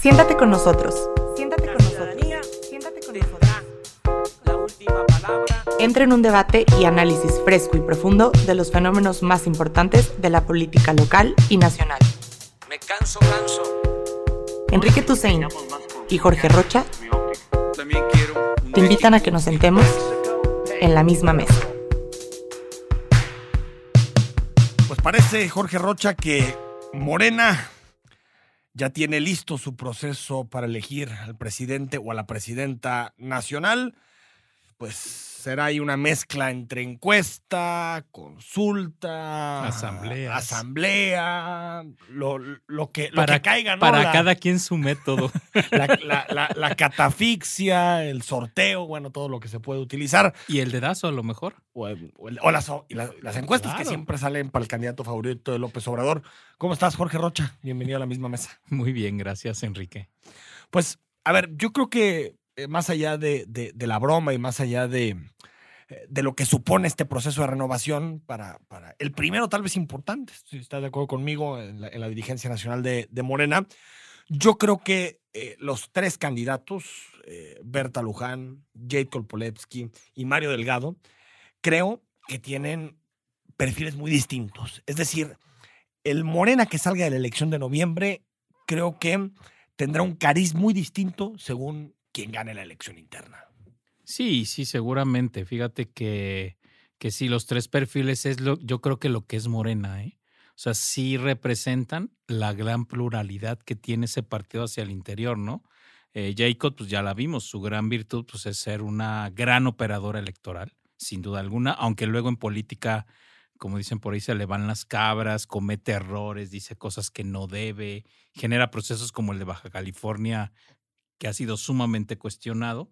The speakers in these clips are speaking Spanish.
Siéntate con nosotros. Siéntate con nosotros. Siéntate con nosotros. La última palabra. Entra en un debate y análisis fresco y profundo de los fenómenos más importantes de la política local y nacional. Me canso, canso. Enrique Tusein y Jorge Rocha También quiero un te invitan a que nos sentemos en la misma mesa. Pues parece, Jorge Rocha, que Morena ya tiene listo su proceso para elegir al presidente o a la presidenta nacional. Pues será ahí una mezcla entre encuesta, consulta, asamblea, lo, lo que, lo para que caiga, ¿no? para La- cada quien su método. la, la- la- la catafixia, el sorteo, bueno, todo lo que se puede utilizar. y el dedazo a lo mejor. O, el- o el- o las, encuestas que siempre salen para el candidato favorito de López Obrador. ¿Cómo estás, Jorge Rocha? Bienvenido a la misma mesa. Muy bien, gracias, Enrique. Pues, a ver, yo creo que más allá de, de- la broma y más allá de, eh, de lo que supone este proceso de renovación para, para el primero tal vez importante, si estás de acuerdo conmigo, en la, en la dirigencia nacional de, de Morena, yo creo que eh, los tres candidatos, eh, Berta Luján, Jade Kolpolevsky y Mario Delgado, creo que tienen perfiles muy distintos. Es decir, el Morena que salga de la elección de noviembre, creo que tendrá un cariz muy distinto según quien gane la elección interna. Sí, sí, seguramente. Fíjate que, que sí, los tres perfiles es lo, yo creo que lo que es Morena, ¿eh? O sea, sí representan la gran pluralidad que tiene ese partido hacia el interior, ¿no? Eh, Jacob, pues ya la vimos, su gran virtud pues, es ser una gran operadora electoral, sin duda alguna, aunque luego en política, como dicen por ahí, se le van las cabras, comete errores, dice cosas que no debe, genera procesos como el de Baja California, que ha sido sumamente cuestionado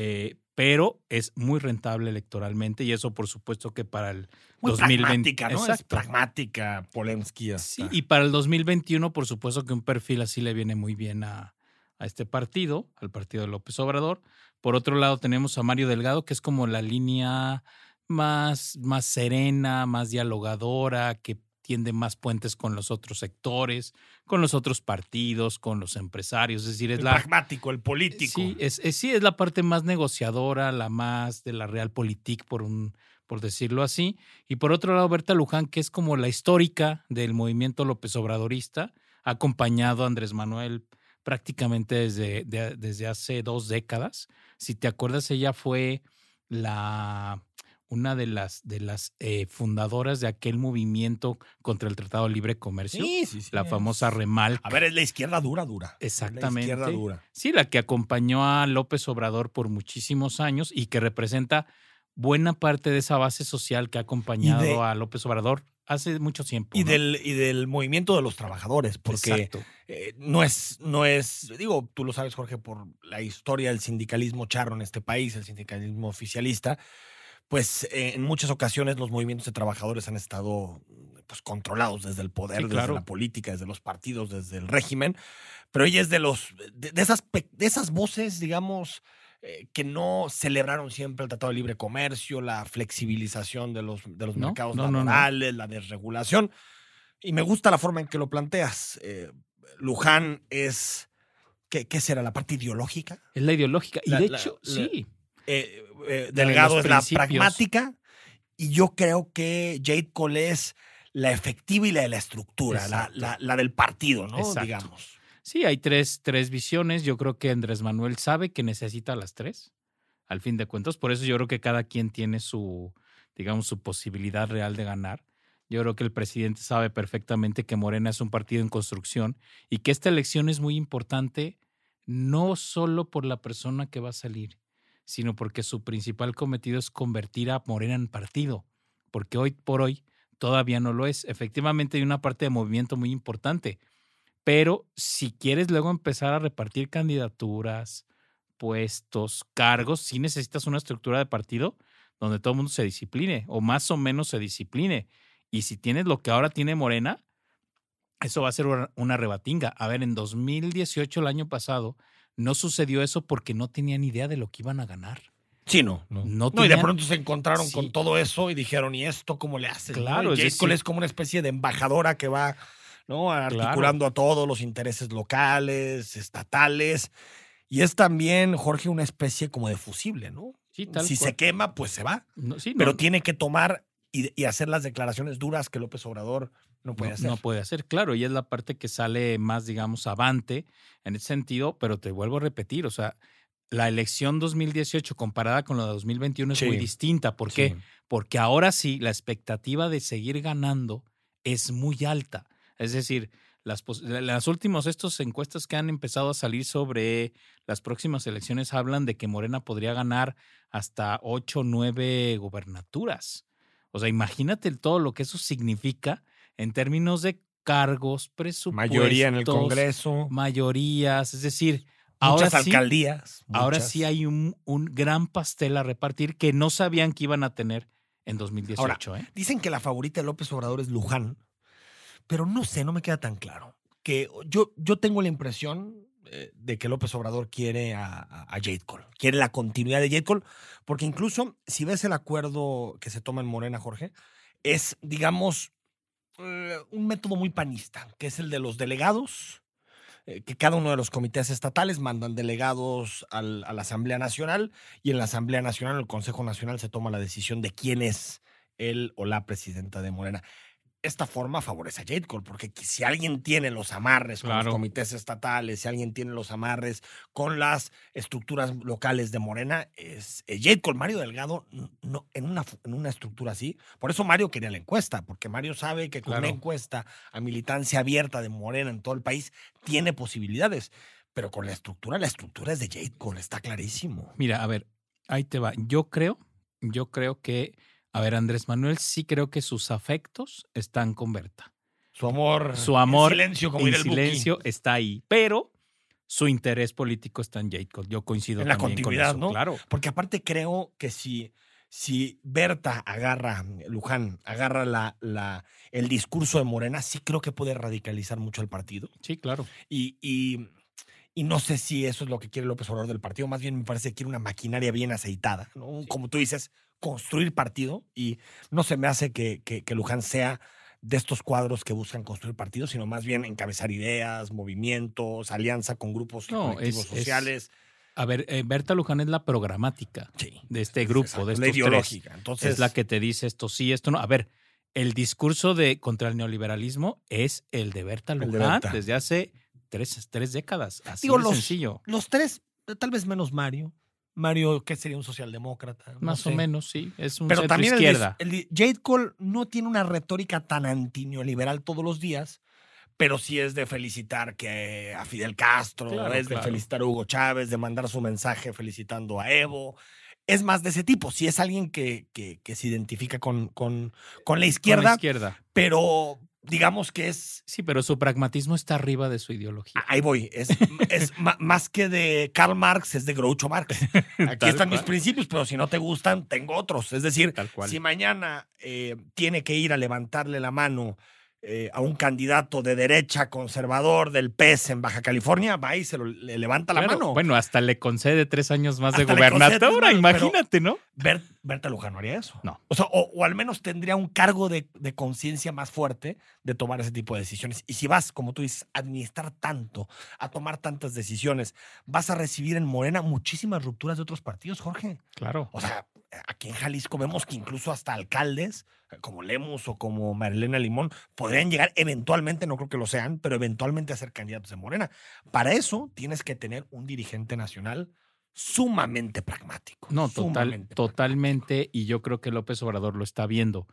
eh, pero es muy rentable electoralmente y eso por supuesto que para el Muy 2020 pragmática, ¿no? Es pragmática, Polemski. Sí, hasta. y para el 2021 por supuesto que un perfil así le viene muy bien a, a este partido, al partido de López Obrador. Por otro lado tenemos a Mario Delgado que es como la línea más, más serena, más dialogadora, que tiende más puentes con los otros sectores, con los otros partidos, con los empresarios, es decir, es el la, pragmático, el político. Sí, es, es- sí, es la parte más negociadora, la más de la realpolitik, por un, por decirlo así. Y por otro lado, Berta Luján, que es como la histórica del movimiento López Obradorista, ha acompañado a Andrés Manuel prácticamente desde, de- desde hace dos décadas. Si te acuerdas, ella fue la una de las de las eh, fundadoras de aquel movimiento contra el Tratado de Libre Comercio, sí, sí, sí, la famosa Remal. A ver, es la izquierda dura, dura. Exactamente. La izquierda dura. Sí, la que acompañó a López Obrador por muchísimos años y que representa buena parte de esa base social que ha acompañado de- a López Obrador hace mucho tiempo. Y ¿no? del, y del movimiento de los trabajadores, porque eh, no es, no es, digo, tú lo sabes, Jorge, por la historia del sindicalismo charro en este país, el sindicalismo oficialista, pues eh, en muchas ocasiones los movimientos de trabajadores han estado pues, controlados desde el poder, Sí, desde claro. la política, desde los partidos, desde el régimen, pero ella es de los, de, de esas, de esas voces, digamos, eh, que no celebraron siempre el Tratado de Libre Comercio, la flexibilización de los, de los No, mercados no, no, no. laborales, la desregulación. Y me gusta la forma en que lo planteas. Eh, Luján es, ¿qué, qué será? ¿La parte ideológica? Es la ideológica. Y La- de la- hecho, la- sí. Eh, eh, de Delgado es la pragmática y yo creo que Jade Cole es la efectiva y la de la estructura, la, la- la del partido, ¿no? Exacto. Digamos. Sí, hay tres, tres visiones. Yo creo que Andrés Manuel sabe que necesita las tres, al fin de cuentas. Por eso yo creo que cada quien tiene su, digamos, su posibilidad real de ganar. Yo creo que el presidente sabe perfectamente que Morena es un partido en construcción y que esta elección es muy importante no solo por la persona que va a salir, sino porque su principal cometido es convertir a Morena en partido, porque hoy por hoy todavía no lo es. Efectivamente hay una parte de movimiento muy importante, pero si quieres luego empezar a repartir candidaturas, puestos, cargos, sí necesitas una estructura de partido donde todo el mundo se discipline o más o menos se discipline. Y si tienes lo que ahora tiene Morena, eso va a ser una- una rebatinga. A ver, en 2018, el año pasado, no sucedió eso porque no tenían idea de lo que iban a ganar. Sí, no. No No, y de pronto se encontraron Sí. con todo eso y dijeron, ¿y esto cómo le haces? no? Claro, Y es decir- es como una especie de embajadora que va ¿no? Articulando a todos los intereses locales, estatales. Y es también, Jorge, una especie como de fusible, ¿no? Sí, tal si cual. se quema, pues se va. No, sí, Pero no, tiene que tomar y, y hacer las declaraciones duras que López Obrador no puede no, hacer. no puede hacer, claro, y es la parte que sale más, digamos, avante en ese sentido, pero te vuelvo a repetir, o sea, la elección 2018 comparada con la de 2021 es Sí. muy distinta. ¿Por qué? Sí. Porque ahora sí, la expectativa de seguir ganando es muy alta. Es decir, las, las últimas estos encuestas que han empezado a salir sobre las próximas elecciones hablan de que Morena podría ganar hasta 8 o 9 gubernaturas. O sea, imagínate todo lo que eso significa en términos de cargos, presupuestos, Mayoría en el Congreso, mayorías, es decir, ahora muchas sí, alcaldías. ahora muchas. sí hay un, un gran pastel a repartir que no sabían que iban a tener en 2018. ¿eh? Dicen que la favorita de López Obrador es Luján, pero no sé, no me queda tan claro. Que yo, yo tengo la impresión de que López Obrador quiere a, a, Jade Cole, quiere la continuidad de Jade Cole, porque incluso si ves el acuerdo que se toma en Morena, Jorge, es, digamos, eh, un método muy panista, que es el de los delegados, eh, que cada uno de los comités estatales mandan delegados a la Asamblea Nacional y en la Asamblea Nacional, el Consejo Nacional, se toma la decisión de quién es él o la presidenta de Morena. Esta forma favorece a Jade Cole, porque si alguien tiene los amarres con Claro. los comités estatales, si alguien tiene los amarres con las estructuras locales de Morena, es, es Jade Cole. Mario Delgado, no, en, una, en una estructura así. Por eso Mario quería la encuesta, porque Mario sabe que con Claro. una encuesta a militancia abierta de Morena en todo el país tiene posibilidades. Pero con la estructura, la estructura es de Jade Cole, está clarísimo. Mira, a ver, ahí te va. Yo creo, yo creo que, a ver, Andrés Manuel sí creo que sus afectos están con Berta. Su amor. Su amor En silencio, como en el Buki. silencio está ahí, pero su interés político está en Jade Cole. Yo coincido En la también con continuidad, eso, ¿no? Claro. Porque aparte creo que si, si Berta agarra, Luján, agarra la, la, el discurso de Morena, sí creo que puede radicalizar mucho el partido. Sí, claro. Y, y, y no sé si eso es lo que quiere López Obrador del partido. Más bien me parece que quiere una maquinaria bien aceitada. ¿no? Como tú dices, construir partido. Y no se me hace que, que, que Luján sea de estos cuadros que buscan construir partidos, sino más bien encabezar ideas, movimientos, alianza con grupos No, colectivos es- es- sociales. A ver, eh, Berta Luján es la programática Sí. de este grupo, Exacto, de la estos ideológica. tres. Entonces, Es la que te dice esto sí, esto no. A ver, el discurso de contra el neoliberalismo es el de Berta de Luján Berta. desde hace tres, tres décadas. Así Digo, de los- sencillo. los tres, tal vez menos Mario. Mario, que sería un socialdemócrata. No Más o menos, sí. Es un Pero también izquierda. el Jade Cole no tiene una retórica tan antineoliberal todos los días, pero sí es de felicitar que a Fidel Castro, Claro, es de felicitar a Hugo Chávez, de mandar su mensaje felicitando a Evo. Es más de ese tipo. Sí es alguien que, que, que se identifica con, con, con la Con izquierda, la izquierda. pero digamos que es Sí, pero su pragmatismo está arriba de su ideología. Ahí voy. Es, es más que de Karl Marx, es de Groucho Marx. Aquí Tal están mis principios, pero si no te gustan, tengo otros. Es decir, Tal cual. si mañana eh, tiene que ir a levantarle la mano eh, a un candidato de derecha conservador del PES en Baja California, va y se lo, le levanta la Claro, mano. Bueno, hasta le concede tres años más de Hasta gubernatura, pero- imagínate, ¿no? Ber- Berta Luján no haría eso. No. O sea, o, o al menos tendría un cargo de, de conciencia más fuerte de tomar ese tipo de decisiones. Y si vas, como tú dices, a administrar tanto, a tomar tantas decisiones, vas a recibir en Morena muchísimas rupturas de otros partidos, Jorge. Claro. O sea, aquí en Jalisco vemos que incluso hasta alcaldes como Lemus o como Marilena Limón podrían llegar eventualmente, no creo que lo sean, pero eventualmente a ser candidatos de Morena. Para eso tienes que tener un dirigente nacional sumamente pragmático. No, total, sumamente totalmente. Y yo creo que López Obrador lo está viendo.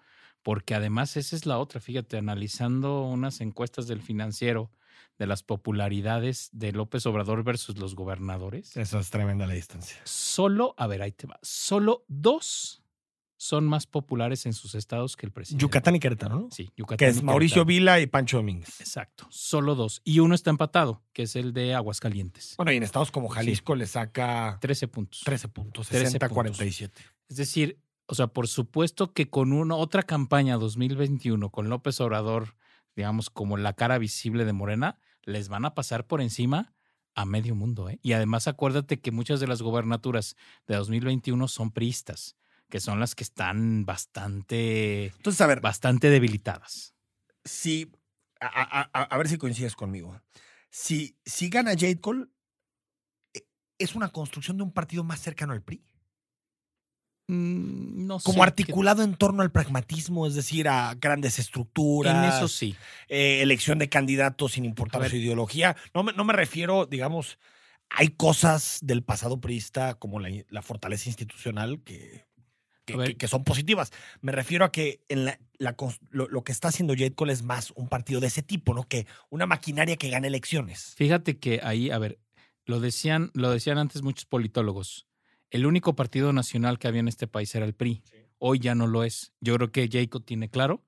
Porque además esa es la otra. Fíjate, analizando unas encuestas del financiero de las popularidades de López Obrador versus los gobernadores. Eso es tremenda la distancia. Solo, a ver, ahí te va. Solo dos son más populares en sus estados que el presidente. Yucatán y Querétaro, ¿no? Sí, Yucatán. Que es y Mauricio. Vila y Pancho Domínguez. Exacto. Solo dos. Y uno está empatado, que es el de Aguascalientes. Bueno, y en estados como Jalisco le saca 13 puntos. 13 puntos, 13 60 puntos. 47. Es decir, o sea, por supuesto que con una otra campaña 2021 con López Obrador, digamos, como la cara visible de Morena, les van a pasar por encima a medio mundo. ¿eh? Y además acuérdate que muchas de las gobernaturas de 2021 son priistas, que son las que están bastante, Entonces, a ver, bastante debilitadas. si a, a- a- a ver si coincides conmigo. Si, si gana Jade Cole, eh, es una construcción de un partido más cercano al PRI. Mm, no Como sé, articulado en torno al pragmatismo, es decir, a grandes estructuras. En eso sí. eh, elección de candidatos sin importar ver. su ideología. No me, no me refiero, digamos, hay cosas del pasado priista como la, la fortaleza institucional que, que, son positivas. Me refiero a que en la, lo, lo que está haciendo Jade Cole es más un partido de ese tipo, ¿no? Que una maquinaria que gane elecciones. Fíjate que ahí, a ver, lo decían, lo decían antes muchos politólogos. El único partido nacional que había en este país era el PRI. Hoy ya no lo es. Yo creo que Jacob tiene claro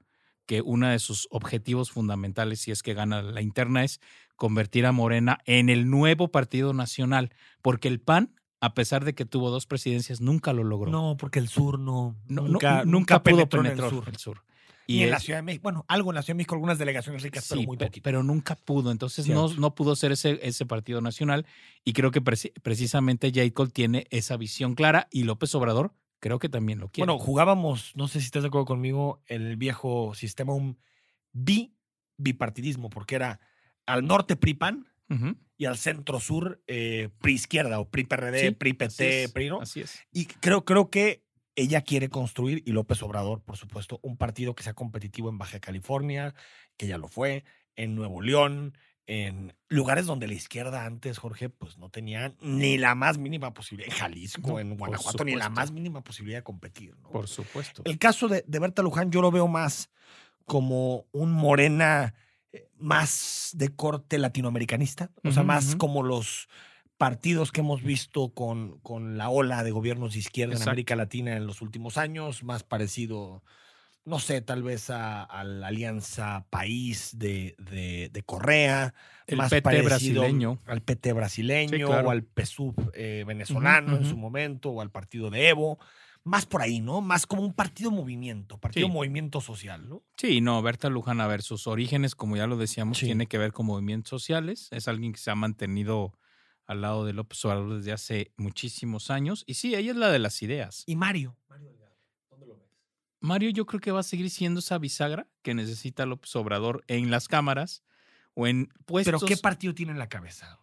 que uno de sus objetivos fundamentales, si es que gana la interna, es convertir a Morena en el nuevo partido nacional. Porque el PAN, a pesar de que tuvo dos presidencias, nunca lo logró. No, porque el sur no. No- no- nunca, nunca, pudo penetrar el sur. el sur. Y en es- la Ciudad de México. Bueno, algo en la Ciudad de México, algunas delegaciones ricas, pero muy poquito. pero nunca pudo. Entonces no, no pudo ser ese, ese partido nacional. Y creo que preci- precisamente J. Cole tiene esa visión clara y López Obrador creo que también lo quiere. Bueno, jugábamos, no sé si estás de acuerdo conmigo, el viejo sistema, un bi bipartidismo, porque era al norte PRI-PAN. Y al centro sur eh, PRI-izquierda o PRI-PRD, Sí, así PRI-PT, es, PRI, ¿no? Así es. Y creo, creo que ella quiere construir, y López Obrador, por supuesto, un partido que sea competitivo en Baja California, que ya lo fue, en Nuevo León, en lugares donde la izquierda antes, Jorge, pues no tenía ni la más mínima posibilidad, en Jalisco, No, en Guanajuato, ni la más mínima posibilidad de competir. ¿no? Por supuesto. El caso de, de Berta Luján yo lo veo más como un morena más de corte latinoamericanista, o sea, más como los partidos que hemos visto con, con la ola de gobiernos de izquierda Exacto. en América Latina en los últimos años, más parecido, no sé, tal vez a, a la Alianza País de, de, de Correa, El más PT parecido brasileño. al PT brasileño Sí, claro. o al PSUV eh, venezolano en su momento o al partido de Evo. Más por ahí, ¿no? Más como un partido movimiento, partido Sí. movimiento social, ¿no? Sí, no, Berta Luján, a ver, sus orígenes, como ya lo decíamos, Sí. tiene que ver con movimientos sociales. Es alguien que se ha mantenido al lado de López Obrador desde hace muchísimos años. Y sí, ella es la de las ideas. Y Mario. Mario Delgado, ¿dónde lo ves? Mario yo creo que va a seguir siendo esa bisagra que necesita López Obrador en las cámaras o en puestos. Pero ¿qué partido tiene en la cabeza?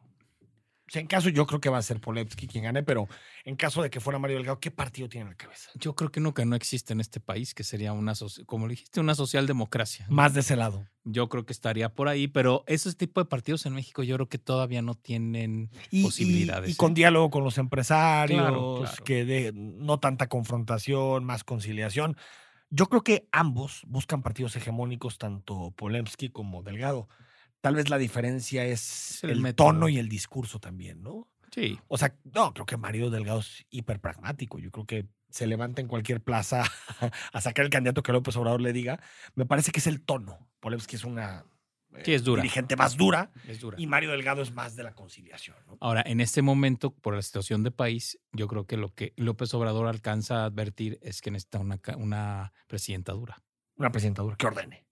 Sea, en caso, yo creo que va a ser Polevsky quien gane, pero en caso de que fuera Mario Delgado, ¿qué partido tiene en la cabeza? Yo creo que uno que no existe en este país, que sería una, como dijiste, una socialdemocracia. Más de ese lado. Yo creo que estaría por ahí, pero esos tipos de partidos en México yo creo que todavía no tienen Y, posibilidades. y ¿eh? con diálogo con los empresarios, Claro, claro. que de no tanta confrontación, más conciliación. Yo creo que ambos buscan partidos hegemónicos, tanto Polemski como Delgado. Tal vez la diferencia es, el el, método. tono y el discurso también, ¿no? Sí, O sea, no, creo que Mario Delgado es hiper pragmático. Yo creo que se levanta en cualquier plaza a sacar el candidato que López Obrador le diga. Me parece que es el tono. Polemski es una eh, Sí, es dura. dirigente más dura es dura. y Mario Delgado es más de la conciliación. ¿no? Ahora, en este momento, por la situación de país, yo creo que lo que López Obrador alcanza a advertir es que necesita una, una presidenta dura. Una presidenta dura que ordene.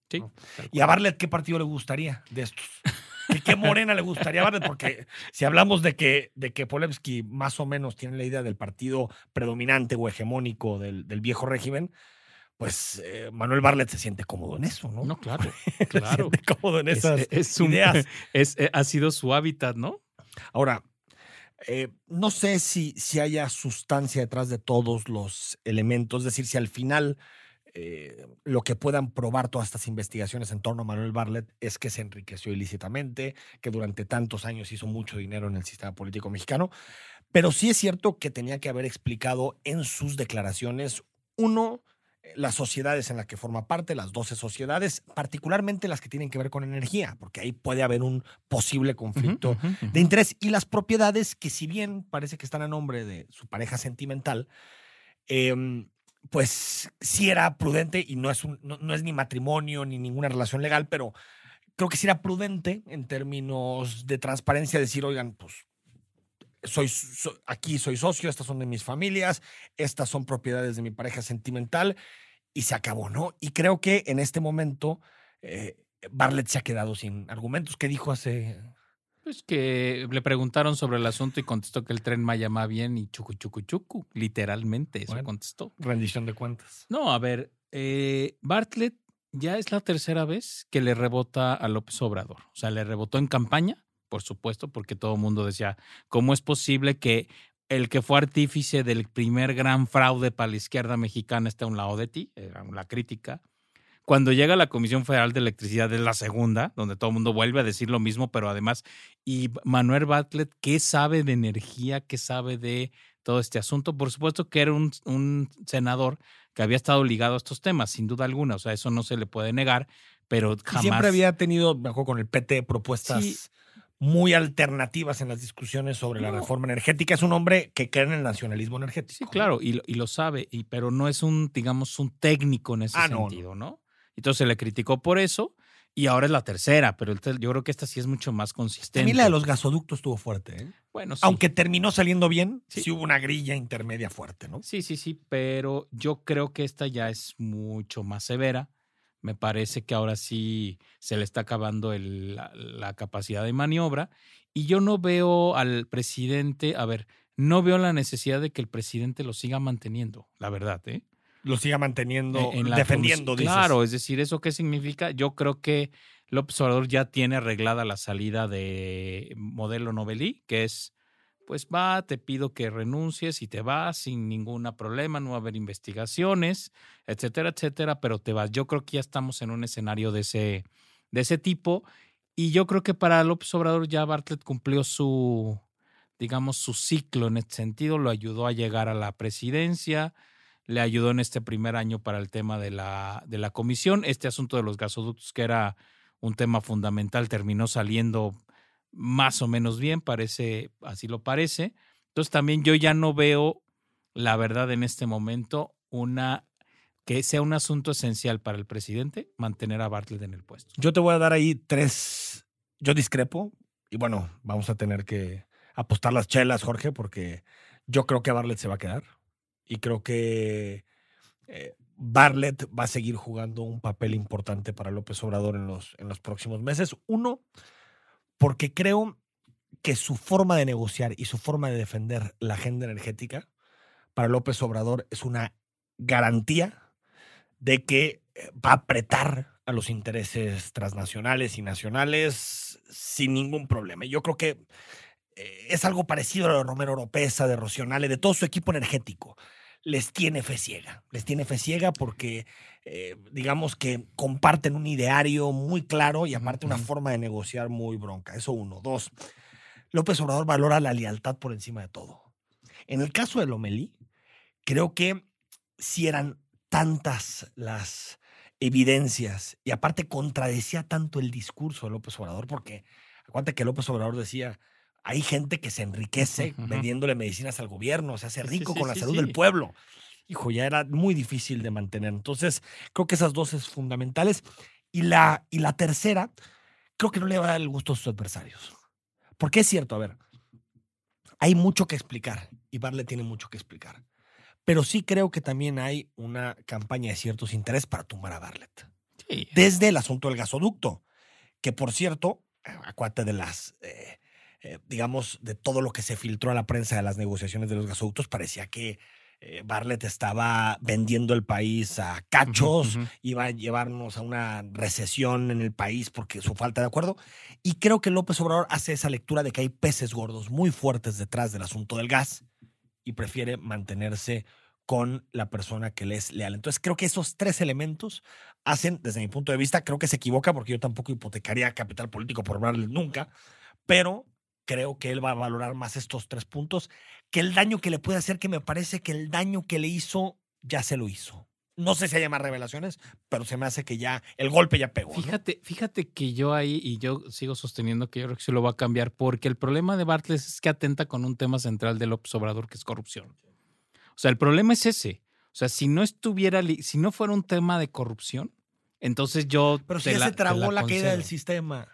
¿Y a Barlet qué partido le gustaría de estos? ¿Y qué morena le gustaría a Barlet? Porque si hablamos de que, de que Polevsky más o menos tiene la idea del partido predominante o hegemónico del, del viejo régimen, pues eh, Manuel Barlet se siente cómodo en eso, ¿no? No, claro, Se claro. siente cómodo en Es- esas es un- ideas. es- eh, ha sido su hábitat, ¿no? Ahora, eh, no sé si, si haya sustancia detrás de todos los elementos, es decir, si al final eh, lo que puedan probar todas estas investigaciones en torno a Manuel Barlet es que se enriqueció ilícitamente, que durante tantos años hizo mucho dinero en el sistema político mexicano, pero sí es cierto que tenía que haber explicado en sus declaraciones, uno, eh, las sociedades en las que forma parte, las 12 sociedades, particularmente las que tienen que ver con energía, porque ahí puede haber un posible conflicto de interés. Y las propiedades que si bien parece que están a nombre de su pareja sentimental, em, pues sí era prudente y no es, un, no, no es ni matrimonio ni ninguna relación legal, pero creo que sí era prudente en términos de transparencia decir, oigan, pues soy, so- aquí soy socio, estas son de mis familias, estas son propiedades de mi pareja sentimental y se acabó, ¿no? Y creo que en este momento eh, se ha quedado sin argumentos. ¿Qué dijo hace Pues que le preguntaron sobre el asunto y contestó que el tren Maya va bien y chucu chucu chucu. Literalmente eso Bueno. contestó. rendición de cuentas? No, a ver, eh, Bartlett ya es la tercera vez que le rebota a López Obrador. O sea, le rebotó en campaña, por supuesto, porque todo el mundo decía, ¿cómo es posible que el que fue artífice del primer gran fraude para la izquierda mexicana esté a un lado de ti? Era la crítica. Cuando llega la Comisión Federal de Electricidad es la segunda, donde todo el mundo vuelve a decir lo mismo, pero además, y Manuel Bartlett, ¿qué sabe de energía? ¿Qué sabe de todo este asunto? Por supuesto que era un, un senador que había estado ligado a estos temas, sin duda alguna, o sea, eso no se le puede negar, pero Y jamás... siempre había tenido, acuerdo con el PT, propuestas Sí. muy alternativas en las discusiones sobre la reforma energética. Es un hombre que cree en el nacionalismo energético. Sí, claro, y, lo- y lo sabe, y, pero no es un, digamos, un técnico en ese Ah, no. sentido, ¿no? Entonces se le criticó por eso, y ahora es la tercera, pero yo creo que esta sí es mucho más consistente. También la de los gasoductos estuvo fuerte, ¿eh? Bueno, sí. Aunque terminó saliendo bien, sí. Sí. hubo una grilla intermedia fuerte, ¿no? Sí, sí, sí, pero yo creo que esta ya es mucho más severa. Me parece que ahora sí se le está acabando el- la, la capacidad de maniobra y yo no veo al presidente, a ver, no veo la necesidad de que el presidente lo siga manteniendo, la verdad, ¿eh? Lo siga manteniendo, Eh, en la defendiendo, dices. Claro, es decir, ¿eso qué significa? Yo creo que López Obrador ya tiene arreglada la salida de modelo Novelí, que es, pues va, te pido que renuncies y te vas sin ningún problema, no va a haber investigaciones, etcétera, etcétera, pero te vas. Yo creo que ya estamos en un escenario de ese, de ese tipo y yo creo que para López Obrador ya Bartlett cumplió su, digamos, su ciclo en este sentido, lo ayudó a llegar a la presidencia, le ayudó en este primer año para el tema de la, de la comisión. Este asunto de los gasoductos, que era un tema fundamental, terminó saliendo más o menos bien, parece, así lo parece. Entonces también yo ya no veo, la verdad, en este momento, una que sea un asunto esencial para el presidente mantener a Bartlett en el puesto. Yo te voy a dar ahí tres. Yo discrepo. Y bueno, vamos a tener que apostar las chelas, Jorge, porque yo creo que Bartlett se va a quedar. Y creo que eh, Bartlett va a seguir jugando un papel importante para López Obrador en los, en los próximos meses. Uno, porque creo que su forma de negociar y su forma de defender la agenda energética para López Obrador es una garantía de que eh, va a apretar a los intereses transnacionales y nacionales sin ningún problema. Yo creo que eh, es algo parecido a lo de Romero Oropesa, de Rocionale, de todo su equipo energético. Les tiene fe ciega, les tiene fe ciega porque eh, digamos que comparten un ideario muy claro y aparte una forma de negociar muy bronca. Eso uno. Dos, López Obrador valora la lealtad por encima de todo. En el caso de Lomelí, creo que si eran tantas las evidencias y aparte contradecía tanto el discurso de López Obrador, porque acuérdate que López Obrador decía, hay gente que se enriquece vendiéndole medicinas al gobierno, se hace sí, rico sí, con la sí, salud del pueblo. Hijo, ya era muy difícil de mantener. Entonces, creo que esas dos es fundamentales. Y la, y la tercera, creo que no le va a dar el gusto a sus adversarios. Porque es cierto, a ver, hay mucho que explicar y Barle tiene mucho que explicar. Pero sí creo que también hay una campaña de ciertos intereses para tumbar a Bartlett. Sí. Desde el asunto del gasoducto, que por cierto, eh, acuérdate de las, eh, eh, digamos, de todo lo que se filtró a la prensa de las negociaciones de los gasoductos, parecía que eh, estaba vendiendo el país a cachos, iba a llevarnos a una recesión en el país porque su falta de acuerdo. Y creo que López Obrador hace esa lectura de que hay peces gordos muy fuertes detrás del asunto del gas y prefiere mantenerse con la persona que le es leal. Entonces creo que esos tres elementos hacen, desde mi punto de vista, creo que se equivoca porque yo tampoco hipotecaría capital político por hablarle nunca, pero creo que él va a valorar más estos tres puntos que el daño que le puede hacer, que me parece que el daño que le hizo ya se lo hizo. No sé si haya más revelaciones, pero se me hace que ya el golpe ya pegó. ¿no? Fíjate, fíjate que yo ahí, y yo sigo sosteniendo que yo creo que se lo va a cambiar, porque el problema de Bartlett es que atenta con un tema central de López Obrador, que es corrupción. O sea, el problema es ese. O sea, si no estuviera, si no fuera un tema de corrupción, entonces yo. Pero si ya la- se te tragó la, caída del sistema.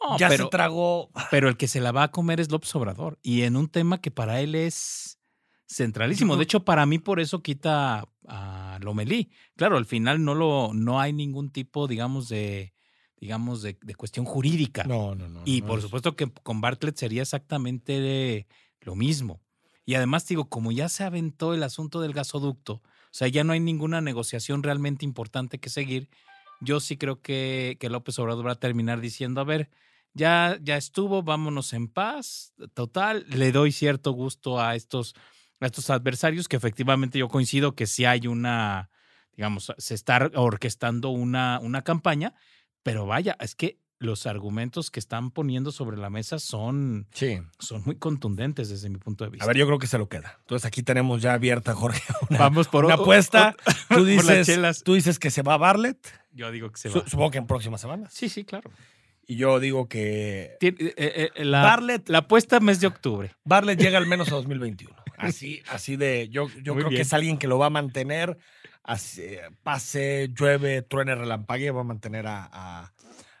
No, ya pero, se tragó. pero el que se la va a comer es López Obrador. Y en un tema que para él es centralísimo. De hecho, para mí, por eso quita a Lomelí. Claro, al final no lo, no hay ningún tipo, digamos, de, digamos, de, de cuestión jurídica. No, no, no. Y no por es- supuesto que con Bartlett sería exactamente lo mismo. Y además, digo, como ya se aventó el asunto del gasoducto, o sea, ya no hay ninguna negociación realmente importante que seguir. yo sí creo que, que López Obrador va a terminar diciendo, a ver, ya, ya estuvo, vámonos en paz. Total, le doy cierto gusto a estos, a estos adversarios, que efectivamente yo coincido que sí hay una, digamos, se está orquestando una, una campaña, pero vaya, es que los argumentos que están poniendo sobre la mesa son, Sí. son muy contundentes desde mi punto de vista. A ver, yo creo que se lo queda. Entonces aquí tenemos ya abierta, Jorge, una, Vamos por una o- apuesta. o- Tú dices, tú dices que se va Bartlett. Yo digo que se va. supongo que en próximas semanas. Sí, sí, claro. Y yo digo que eh, eh, eh, la, Bartlett- la apuesta mes de octubre. Bartlett llega al menos a 2021. Así, así de. Yo, yo Muy creo bien. que es alguien que lo va a mantener. así, pase, llueve, truene, relampague, va a mantener a, a,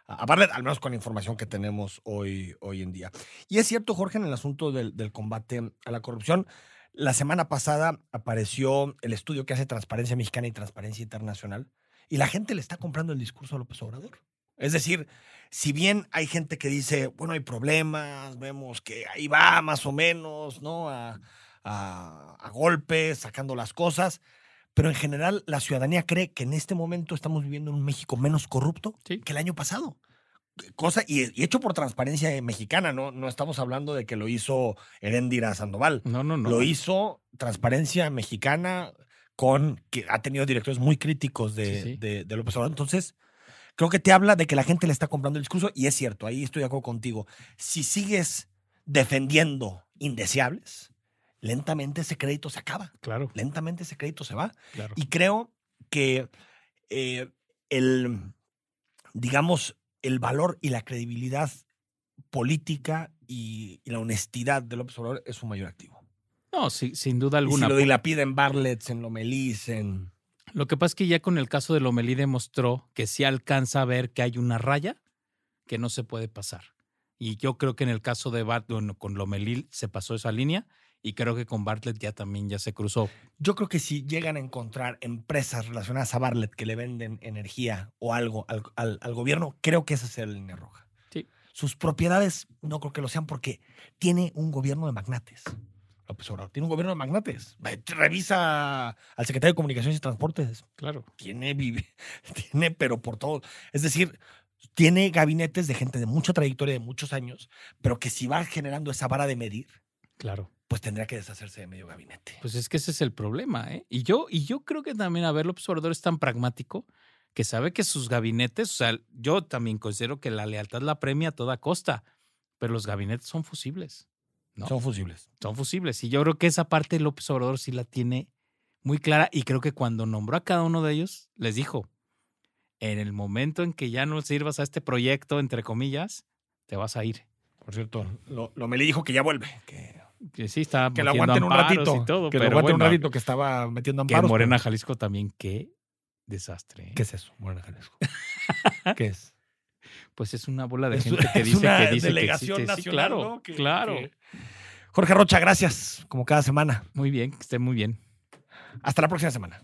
a Bartlett, al menos con la información que tenemos hoy, hoy en día. Y es cierto, Jorge, en el asunto del, del combate a la corrupción. La semana pasada apareció el estudio que hace Transparencia Mexicana y Transparencia Internacional. Y la gente le está comprando el discurso a López Obrador. Es decir, si bien hay gente que dice, bueno, hay problemas, vemos que ahí va más o menos, ¿no? A, a- a golpes, sacando las cosas, pero en general la ciudadanía cree que en este momento estamos viviendo en un México menos corrupto Sí. que el año pasado. Cosa, y, y hecho por transparencia mexicana, ¿no? No estamos hablando de que lo hizo Heréndira Sandoval. No, no, no. Lo hizo transparencia mexicana con que ha tenido directores muy críticos de, Sí, sí. de- de López Obrador. Entonces, creo que te habla de que la gente le está comprando el discurso y es cierto, ahí estoy de acuerdo contigo. Si sigues defendiendo indeseables, lentamente ese crédito se acaba. Claro, Lentamente ese crédito se va. claro. Y creo que eh, el, digamos, el valor y la credibilidad política y, y la honestidad de López Obrador es su mayor activo. No, sí, sin duda Y alguna. si lo dilapida en Bartlett, en Lomelis, en... Lo que pasa es que ya con el caso de Lomelí demostró que sí alcanza a ver que hay una raya que no se puede pasar. Y yo creo que en el caso de bueno, con Lomelí se pasó esa línea y creo que con Bartlett ya también ya se cruzó. Yo creo que si llegan a encontrar empresas relacionadas a Bartlett que le venden energía o algo al, al- al gobierno, creo que esa es la línea roja. Sí. Sus propiedades no creo que lo sean porque tiene un gobierno de magnates. López Obrador tiene un gobierno de magnates. Revisa al secretario de Comunicaciones y Transportes. Claro. Tiene, vive- tiene, pero por todo. Es decir, tiene gabinetes de gente de mucha trayectoria, de muchos años, pero que si va generando esa vara de medir, Claro. pues tendría que deshacerse de medio gabinete. Pues es que ese es el problema, ¿eh? Y yo, y yo creo que también, a ver, López Obrador es tan pragmático que sabe que sus gabinetes, o sea, yo también considero que la lealtad la premia a toda costa, pero los gabinetes son fusibles. ¿No? Son fusibles. son fusibles. Y yo creo que esa parte López Obrador sí la tiene muy clara y creo que cuando nombró a cada uno de ellos, les dijo, en el momento en que ya no sirvas a este proyecto, entre comillas, te vas a ir. Por cierto, lo, lo me le dijo que ya vuelve. Que, Que sí está que lo aguanten un ratito. y todo, que lo aguanten un ratito que estaba metiendo que amparos. Morena pero- Jalisco también, qué desastre. ¿eh? ¿Qué es eso, Morena Jalisco? ¿Qué es? Pues es una bola de Es- gente que es dice una que dice delegación que existe. Sí, nacional, claro, ¿no? Que- claro. que- Jorge Rocha, gracias, como cada semana. Muy bien, que esté muy bien. Hasta la próxima semana.